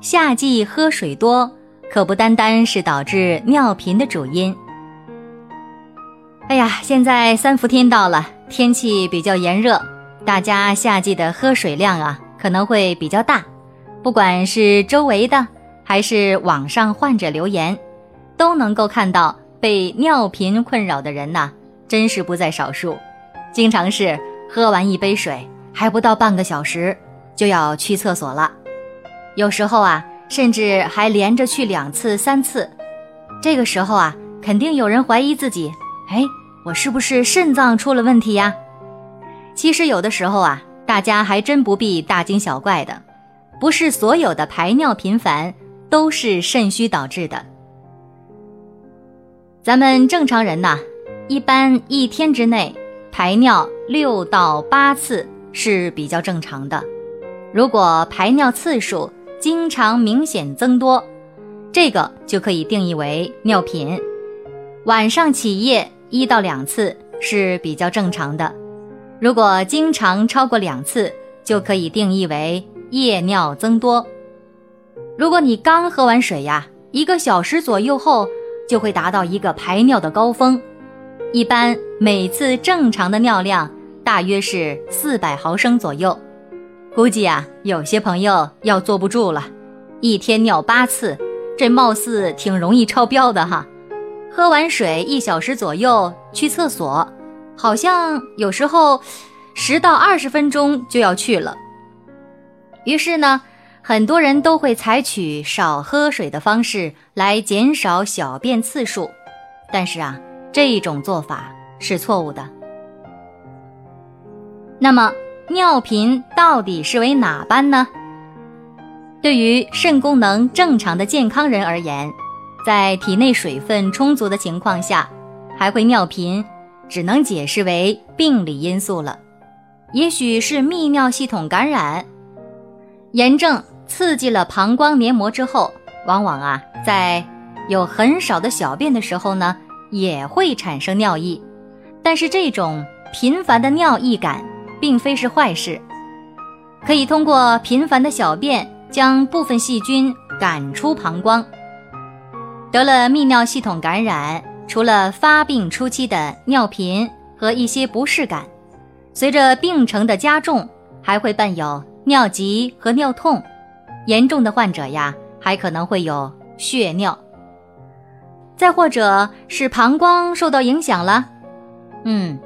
夏季喝水多，可不单单是导致尿频的主因。哎呀，现在三伏天到了，天气比较炎热，大家夏季的喝水量啊可能会比较大。不管是周围的还是网上患者留言，都能够看到被尿频困扰的人呐，真是不在少数。经常是喝完一杯水还不到半个小时。就要去厕所了，有时候啊，甚至还连着去两次、三次。这个时候啊，肯定有人怀疑自己：哎，我是不是肾脏出了问题呀？其实有的时候啊，大家还真不必大惊小怪的，不是所有的排尿频繁都是肾虚导致的。咱们正常人呐，一般一天之内排尿六到八次是比较正常的。如果排尿次数经常明显增多，这个就可以定义为尿频。晚上起夜一到两次是比较正常的，如果经常超过两次，就可以定义为夜尿增多。如果你刚喝完水呀，一个小时左右后就会达到一个排尿的高峰，一般每次正常的尿量大约是四百毫升左右。估计啊，有些朋友要坐不住了，一天尿八次，这貌似挺容易超标的哈。喝完水一小时左右去厕所，好像有时候十到二十分钟就要去了。于是呢，很多人都会采取少喝水的方式来减少小便次数，但是啊，这种做法是错误的。那么。尿频到底是为哪般呢？对于肾功能正常的健康人而言，在体内水分充足的情况下，还会尿频，只能解释为病理因素了。也许是泌尿系统感染，炎症刺激了膀胱黏膜之后，往往啊，在有很少的小便的时候呢，也会产生尿意。但是这种频繁的尿意感。并非是坏事，可以通过频繁的小便将部分细菌赶出膀胱。得了泌尿系统感染，除了发病初期的尿频和一些不适感，随着病程的加重，还会伴有尿急和尿痛。严重的患者呀，还可能会有血尿。再或者是膀胱受到影响了，嗯，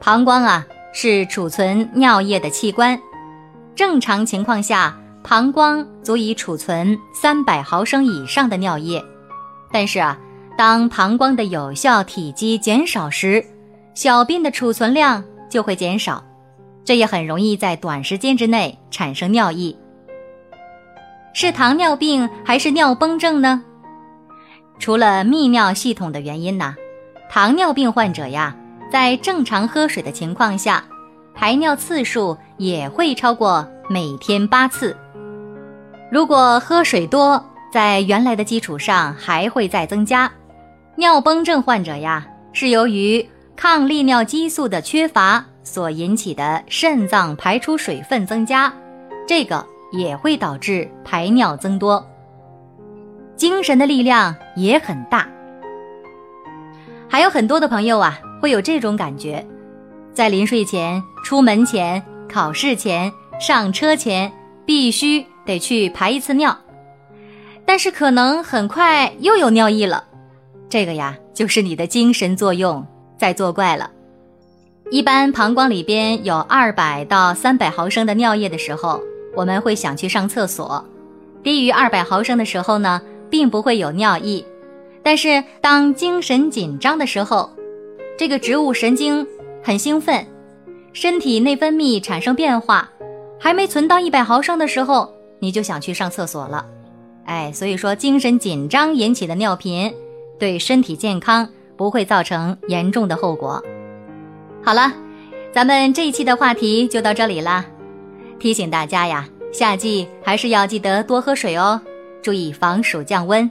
膀胱啊。是储存尿液的器官，正常情况下，膀胱足以储存三百毫升以上的尿液。但是啊，当膀胱的有效体积减少时，小便的储存量就会减少，这也很容易在短时间之内产生尿意。是糖尿病还是尿崩症呢？除了泌尿系统的原因呢，糖尿病患者呀。在正常喝水的情况下，排尿次数也会超过每天八次。如果喝水多，在原来的基础上还会再增加。尿崩症患者呀，是由于抗利尿激素的缺乏所引起的肾脏排出水分增加，这个也会导致排尿增多。精神的力量也很大，还有很多的朋友啊。会有这种感觉，在临睡前、出门前、考试前、上车前，必须得去排一次尿，但是可能很快又有尿意了。这个呀，就是你的精神作用在作怪了。一般膀胱里边有二百到三百毫升的尿液的时候，我们会想去上厕所；低于二百毫升的时候呢，并不会有尿意。但是当精神紧张的时候，这个植物神经很兴奋，身体内分泌产生变化，还没存到一百毫升的时候，你就想去上厕所了。哎，所以说精神紧张引起的尿频，对身体健康不会造成严重的后果。好了，咱们这一期的话题就到这里啦。提醒大家呀，夏季还是要记得多喝水哦，注意防暑降温。